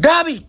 Gaby,